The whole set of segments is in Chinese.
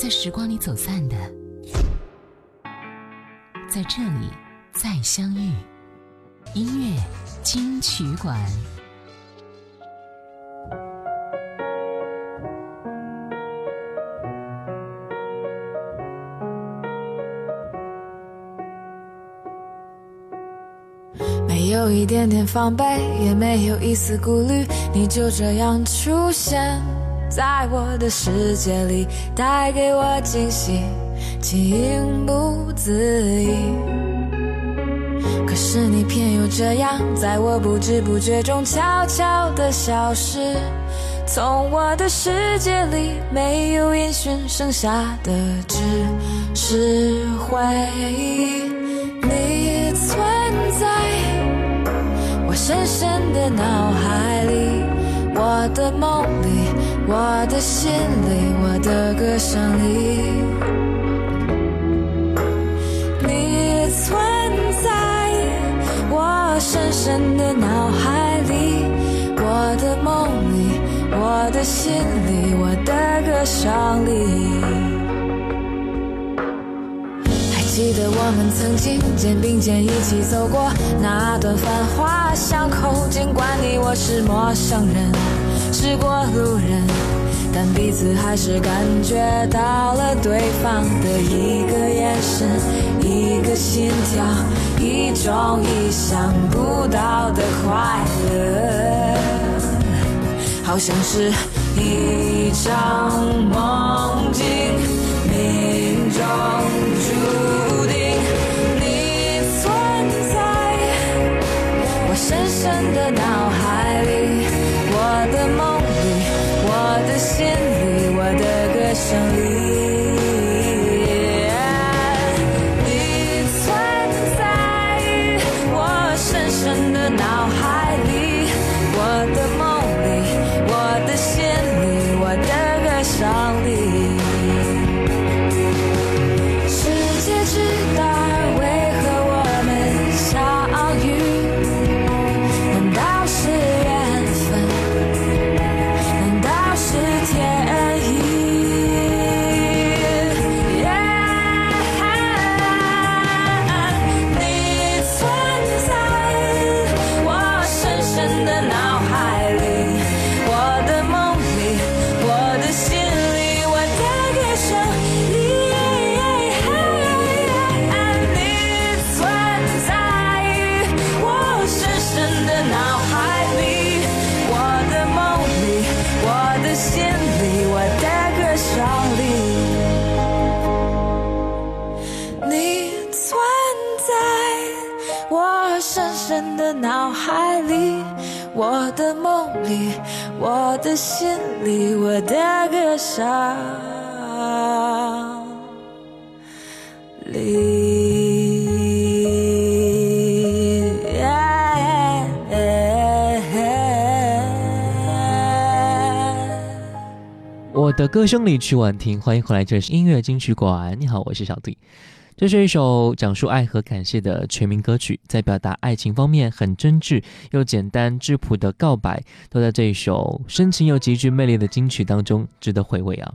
在时光里走散的，在这里再相遇。音乐金曲馆。没有一点点防备，也没有一丝顾虑，你就这样出现。在我的世界里，带给我惊喜，情不自已。可是你偏又这样，在我不知不觉中悄悄地消失，从我的世界里没有音讯，剩下的只是回忆。你存在我深深的脑海里，我的梦里。我的心里，我的歌声里，你存在我深深的脑海里，我的梦里，我的心里，我的歌声里。还记得我们曾经肩并肩一起走过那段繁华巷口，尽管你我是陌生人。是过路人，但彼此还是感觉到了对方的一个眼神，一个心跳，一种意想不到的快乐，好像是一场梦境，命中注定你存在。我深深的心的歌声里曲婉婷，欢迎回来，这是音乐金曲馆。你好，我是小弟。这是一首讲述爱和感谢的全民歌曲，在表达爱情方面很真挚又简单质朴的告白，都在这一首深情又极具魅力的金曲当中值得回味啊！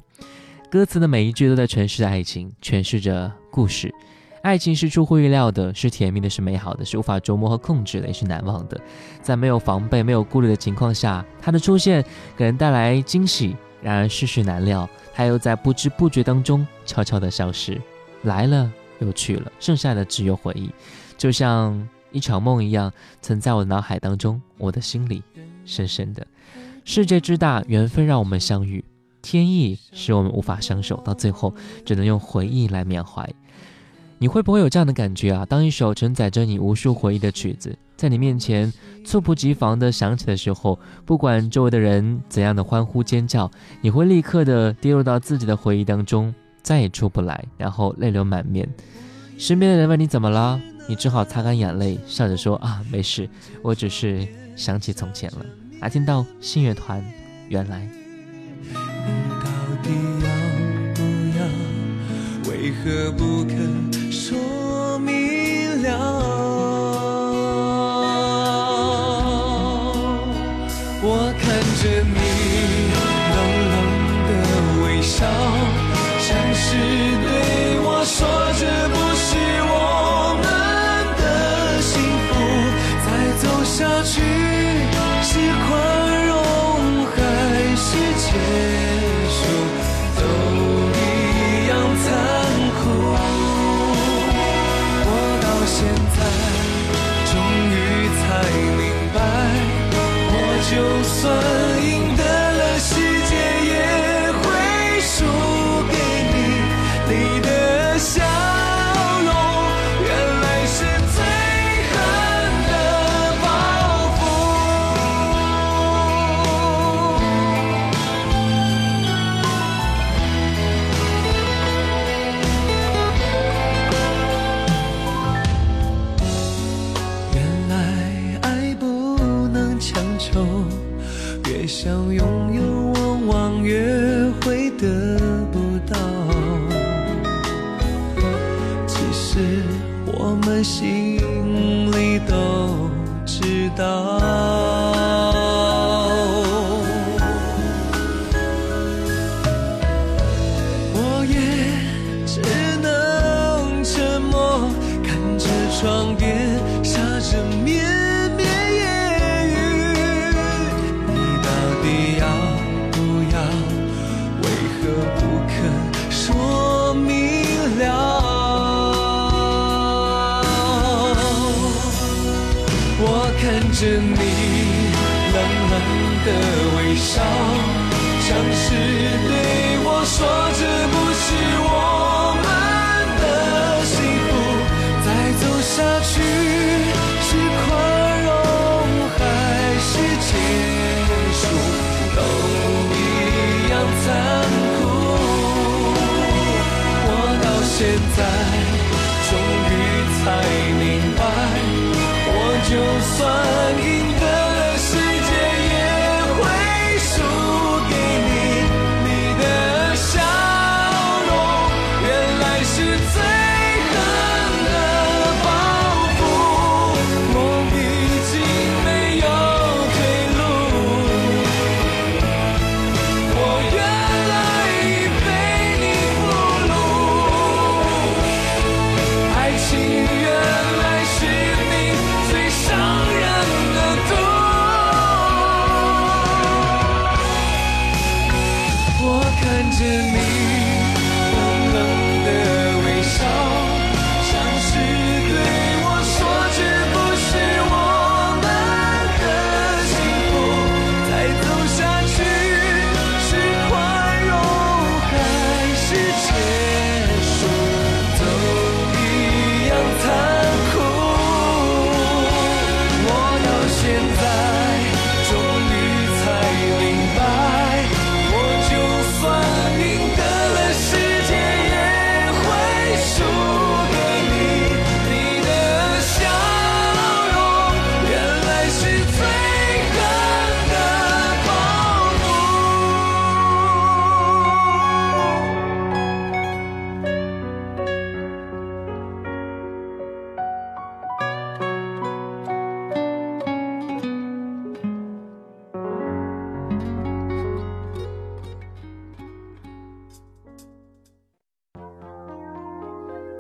歌词的每一句都在诠释着爱情，诠释着故事。爱情是出乎意料的，是甜蜜的，是美好的，是无法琢磨和控制的，也是难忘的。在没有防备、没有顾虑的情况下，它的出现给人带来惊喜，然而世事难料，他又在不知不觉当中悄悄地消失，来了。又去了，剩下的只有回忆，就像一场梦一样，存在我的脑海当中，我的心里深深的。世界之大，缘分让我们相遇，天意使我们无法相守，到最后只能用回忆来缅怀。你会不会有这样的感觉啊？当一首承载着你无数回忆的曲子，在你面前猝不及防的响起的时候，不管周围的人怎样的欢呼尖叫，你会立刻的跌入到自己的回忆当中。再也出不来，然后泪流满面。身边的人问你怎么了，你只好擦干眼泪，笑着说：“啊，没事，我只是想起从前了。”还听到信乐团，原来。到底要不要？为何不肯着你冷冷的微笑。看着你冷冷的微笑，像是对我说这不是我。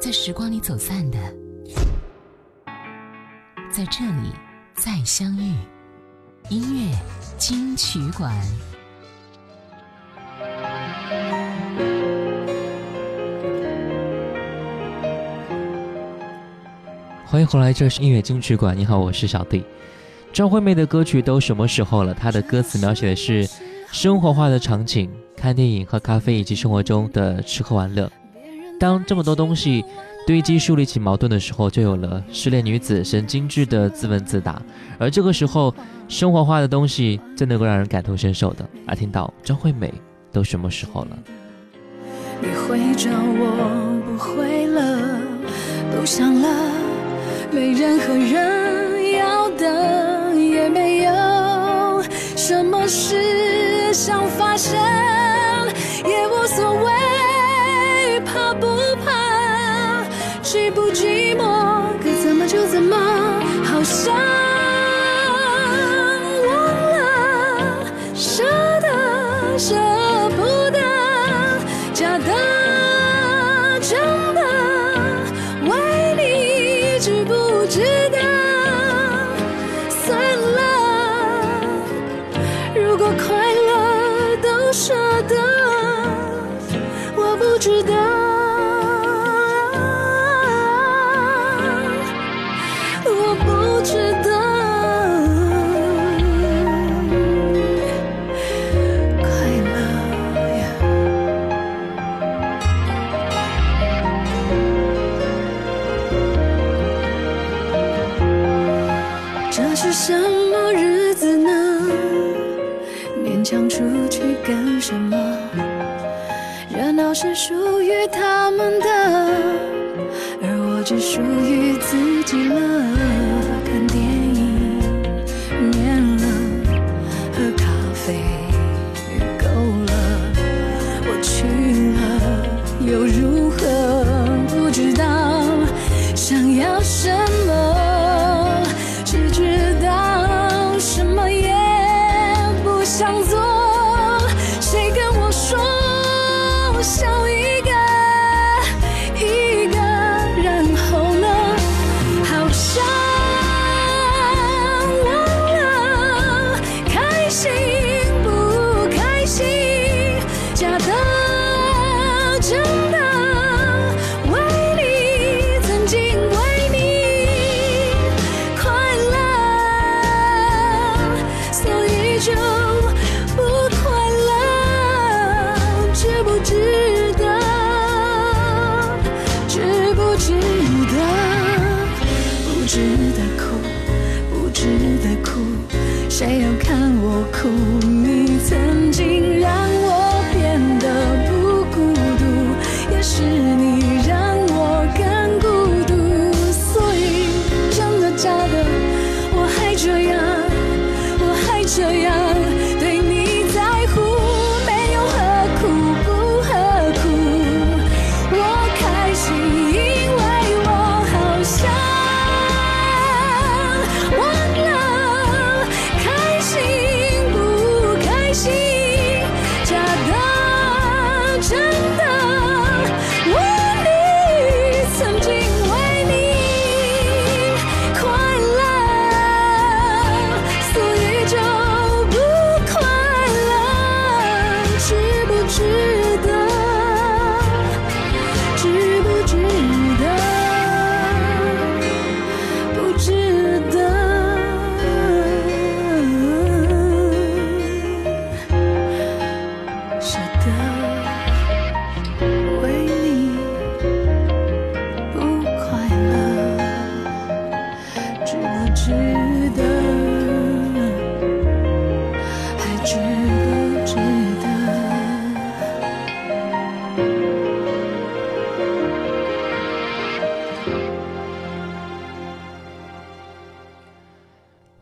在时光里走散的，在这里再相遇。音乐金曲馆，欢迎回来，这是音乐金曲馆。你好，我是小弟。张惠妹的歌曲都什么时候了？她的歌词描写的是生活化的场景，看电影、喝咖啡以及生活中的吃喝玩乐。当这么多东西堆积树立起矛盾的时候，就有了失恋女子神经质的自问自答。而这个时候，生活化的东西最能够让人感同身受的。而听到张惠美都什么时候了？你会找我，不会了，都想了，没任何人要的也没有，什么事想发生也无所谓，怕不怕，寂不寂寞，该怎么就怎么，好像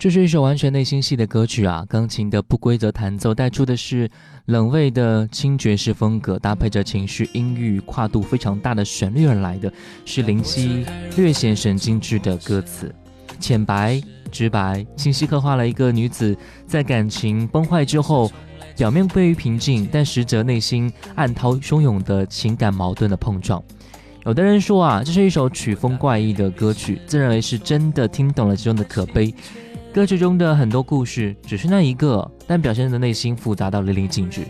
这是一首完全内心戏的歌曲啊，钢琴的不规则弹奏带出的是冷味的轻爵士风格，搭配着情绪音域跨度非常大的旋律而来的，是林夕略显神经质的歌词，浅白直白，清晰刻画了一个女子在感情崩坏之后，表面归于平静，但实则内心暗涛汹涌的情感矛盾的碰撞。有的人说啊，这是一首曲风怪异的歌曲，自认为是真的听懂了其中的可悲。歌曲中的很多故事只是那一个，但表现的内心复杂到淋漓尽致。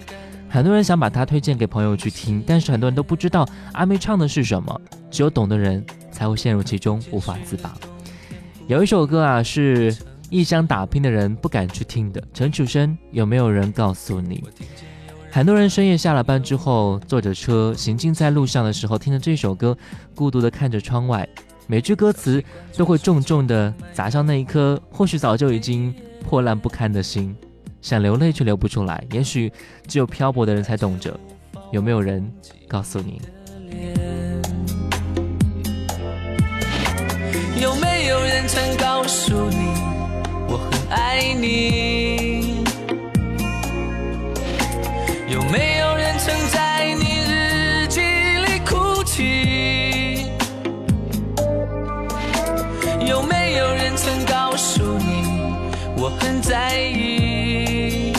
很多人想把它推荐给朋友去听，但是很多人都不知道阿妹唱的是什么，只有懂的人才会陷入其中无法自拔。有一首歌啊，是异乡打拼的人不敢去听的。陈楚生，有没有人告诉你？很多人深夜下了班之后，坐着车行进在路上的时候，听着这首歌，孤独地看着窗外。每句歌词都会重重地砸向那一颗或许早就已经破烂不堪的心，想流泪却流不出来。也许只有漂泊的人才懂着。有没有人告诉你？有没有人曾告诉你我很爱你？有没有人曾在我很在意？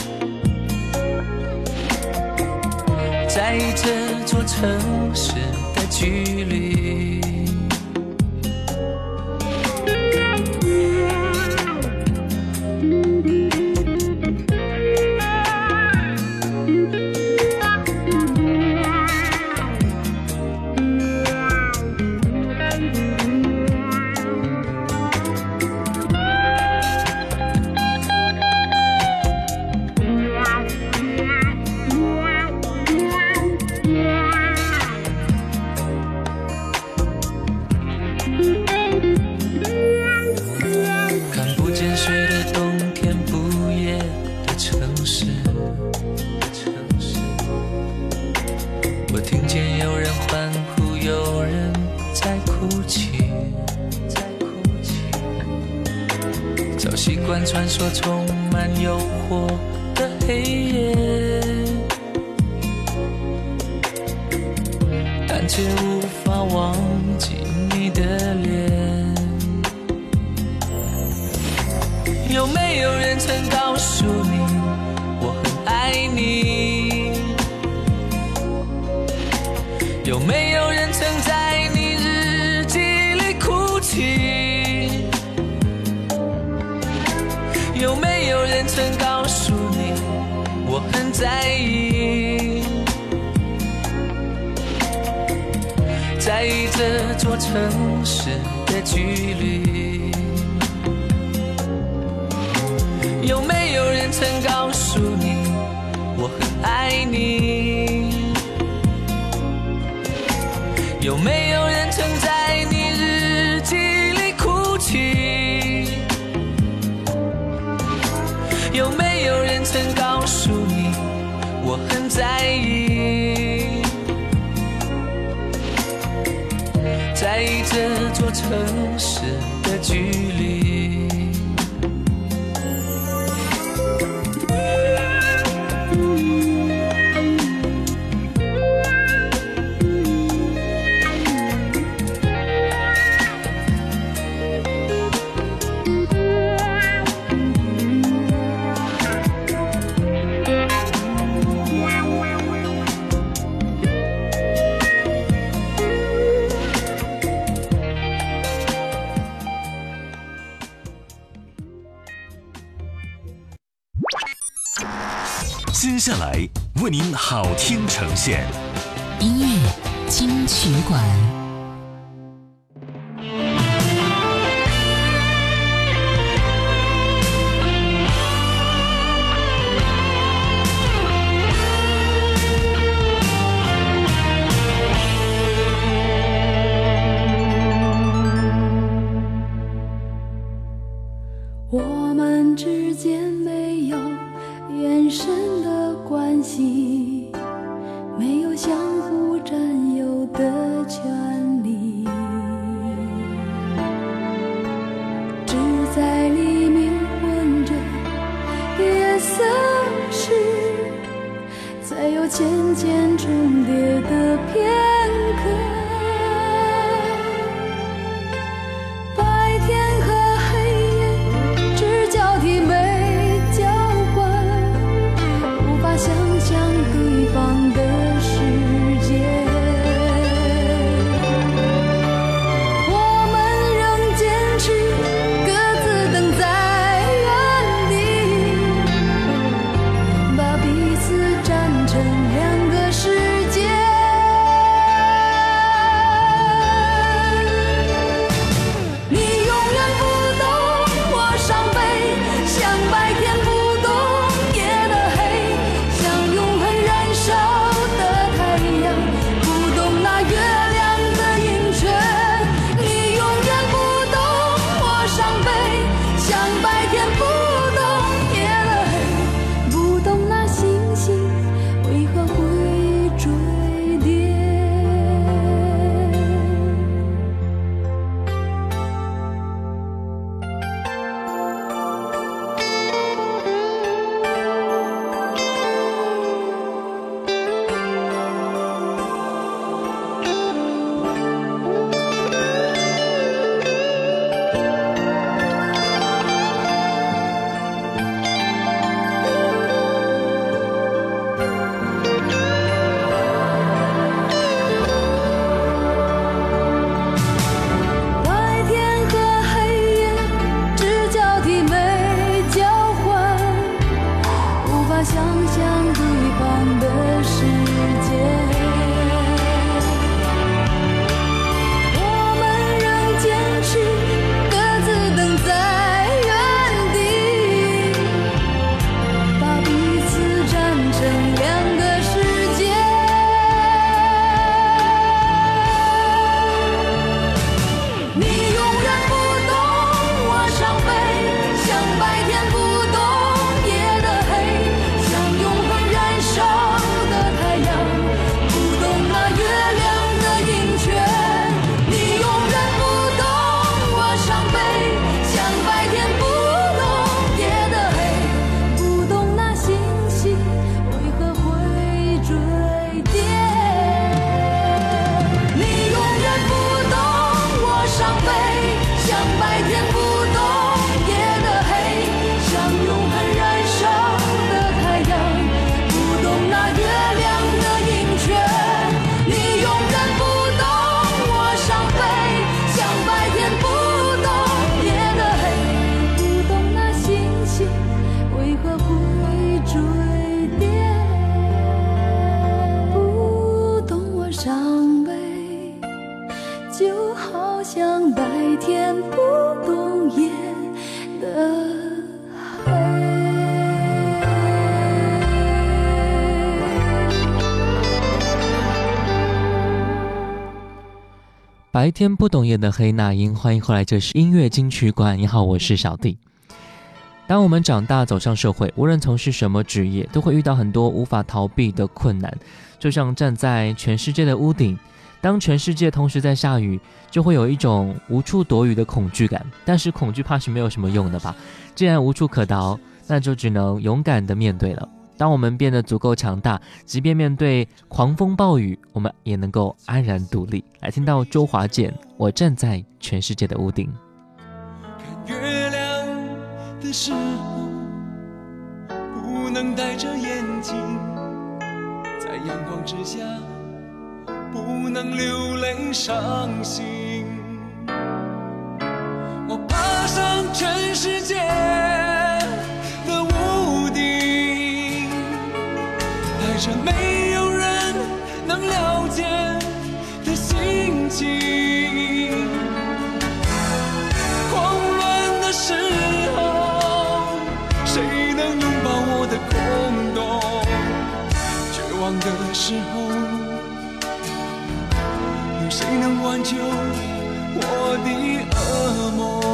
在意这座城市的距离。座城市的距离。有没有人曾告诉你我很爱你？有没有人曾在城市的距接下来为您好听呈现音乐金曲馆。白天不懂夜的黑那英，欢迎回来，这是音乐金曲馆。你好，我是小弟。当我们长大走上社会，无论从事什么职业，都会遇到很多无法逃避的困难。就像站在全世界的屋顶，当全世界同时在下雨，就会有一种无处躲雨的恐惧感。但是恐惧怕是没有什么用的吧？既然无处可逃，那就只能勇敢的面对了。当我们变得足够强大，即便面对狂风暴雨，我们也能够安然独立。来听到周华健，我站在全世界的屋顶。看月亮的时候，不能戴着眼镜，在阳光之下，不能流泪伤心。我爬上全世界带着没有人能了解的心情。狂乱的时候，谁能拥抱我的空洞？绝望的时候，有谁能挽救我的噩梦？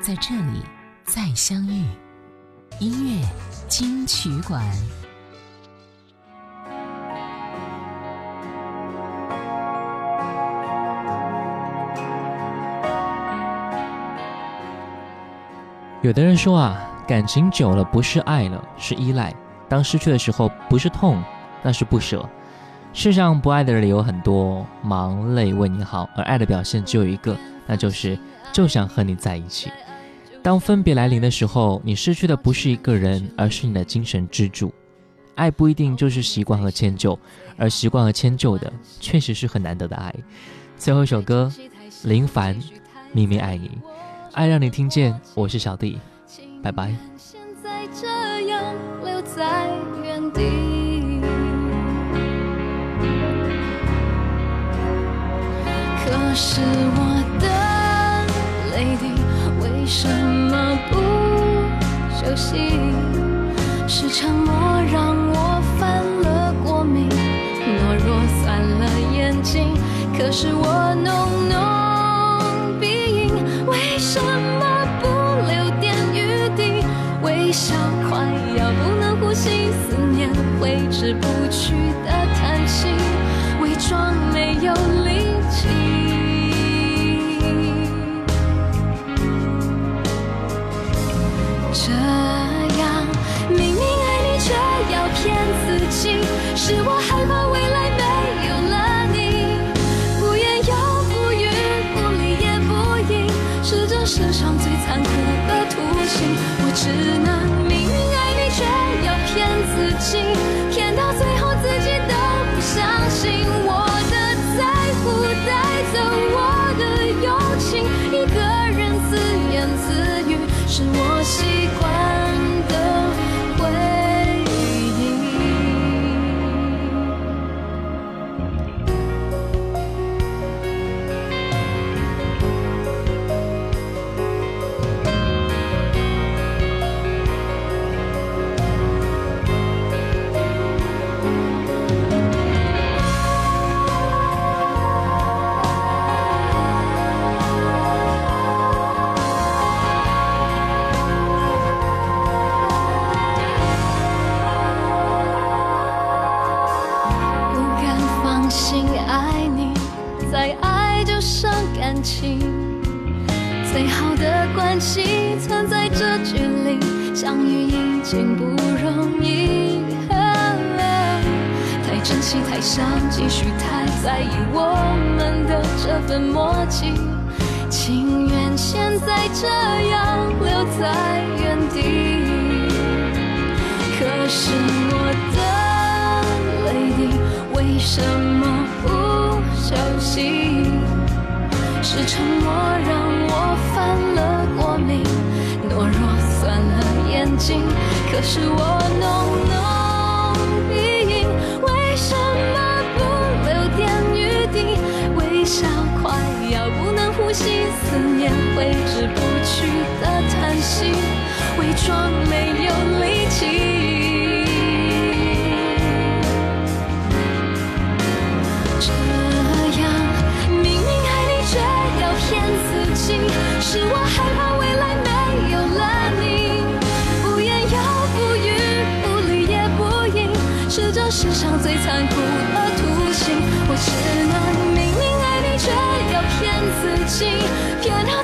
在这里再相遇。音乐金曲馆。有的人说啊，感情久了不是爱了，是依赖。当失去的时候，不是痛，那是不舍。世上不爱的人有很多，忙累为你好，而爱的表现只有一个，那就是就想和你在一起。当分别来临的时候，你失去的不是一个人，而是你的精神支柱。爱不一定就是习惯和迁就，而习惯和迁就的，确实是很难得的爱。最后一首歌，林凡，《明明爱你》，爱让你听见。我是小弟，拜拜。现在这样留在原地，可是我什么不休息是沉默让我犯了过敏懦弱酸了眼睛可是我浓浓鼻音为什么不留点余地？微笑快要不能呼吸？思念挥之不去的叹息？伪装没有可是我浓浓鼻影为什么不留点余地？微笑快要不能呼吸思念挥之不去的叹息伪装没有力气。世上最残酷的图形我只能明明爱你却要骗自己骗到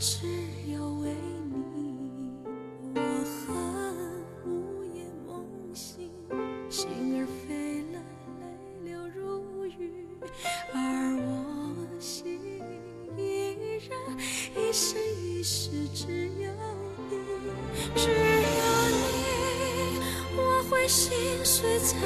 只有为你我恨午夜梦醒心儿飞了泪流如雨而我心依然一生一世只有你。只有你我会心碎藏